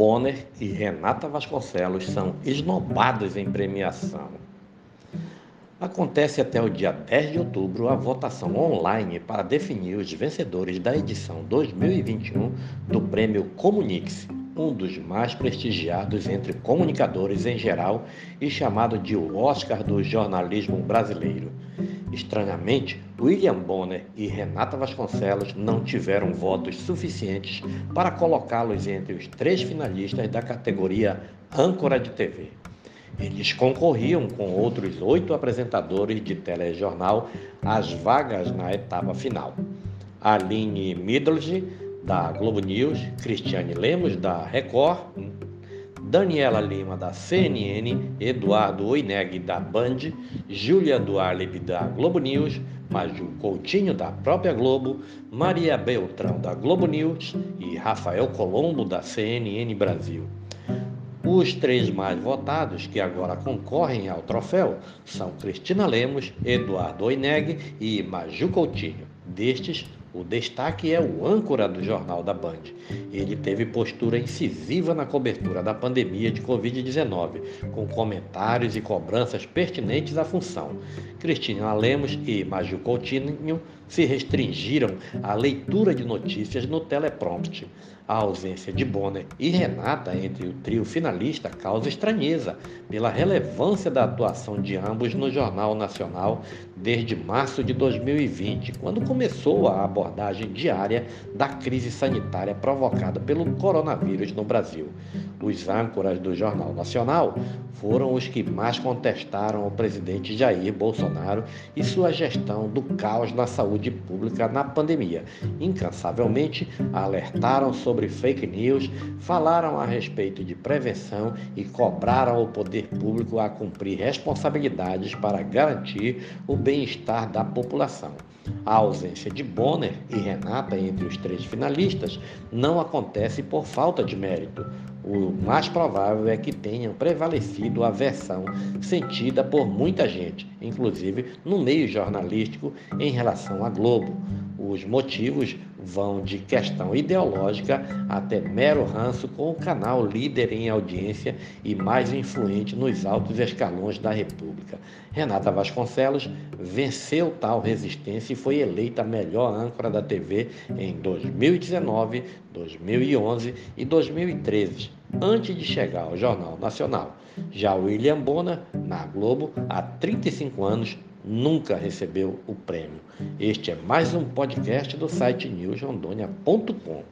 Bonner e Renata Vasconcelos são esnobados em premiação. Acontece até o dia 10 de outubro a votação online para definir os vencedores da edição 2021 do Prêmio Comunix, um dos mais prestigiados entre comunicadores em geral e chamado de o Oscar do jornalismo brasileiro. Estranhamente, William Bonner e Renata Vasconcelos não tiveram votos suficientes para colocá-los entre os três finalistas da categoria âncora de TV. Eles concorriam com outros oito apresentadores de telejornal às vagas na etapa final. Aline Middelge, da Globo News, Cristiane Lemos, da Record, Daniela Lima, da CNN, Eduardo Oineg, da Band, Júlia Duarleb, da Globo News, Maju Coutinho, da própria Globo, Maria Beltrão, da Globo News e Rafael Colombo, da CNN Brasil. Os três mais votados que agora concorrem ao troféu são Cristina Lemos, Eduardo Oineg e Maju Coutinho. Destes, o destaque é o âncora do Jornal da Band. Ele teve postura incisiva na cobertura da pandemia de Covid-19, com comentários e cobranças pertinentes à função. Cristina Lemos e Maju Coutinho se restringiram à leitura de notícias no teleprompter. A ausência de Bonner e Renata entre o trio finalista causa estranheza pela relevância da atuação de ambos no Jornal Nacional desde março de 2020, quando começou a abordagem diária da crise sanitária provocada pelo coronavírus no Brasil. Os âncoras do Jornal Nacional foram os que mais contestaram o presidente Jair Bolsonaro e sua gestão do caos na saúde pública na pandemia. Incansavelmente alertaram sobre fake news, falaram a respeito de prevenção e cobraram o poder público a cumprir responsabilidades para garantir o bem-estar da população. A ausência de Bonner e Renata entre os três finalistas não acontece por falta de mérito. O mais provável é que tenham prevalecido a versão sentida por muita gente, inclusive no meio jornalístico, em relação à Globo. Os motivos vão de questão ideológica até mero ranço com o canal líder em audiência e mais influente nos altos escalões da República. Renata Vasconcelos venceu tal resistência e foi eleita melhor âncora da TV em 2019, 2011 e 2013, antes de chegar ao Jornal Nacional. Já William Bonner, na Globo, há 35 anos, nunca recebeu o prêmio. Este é mais um podcast do site newsrondônia.com.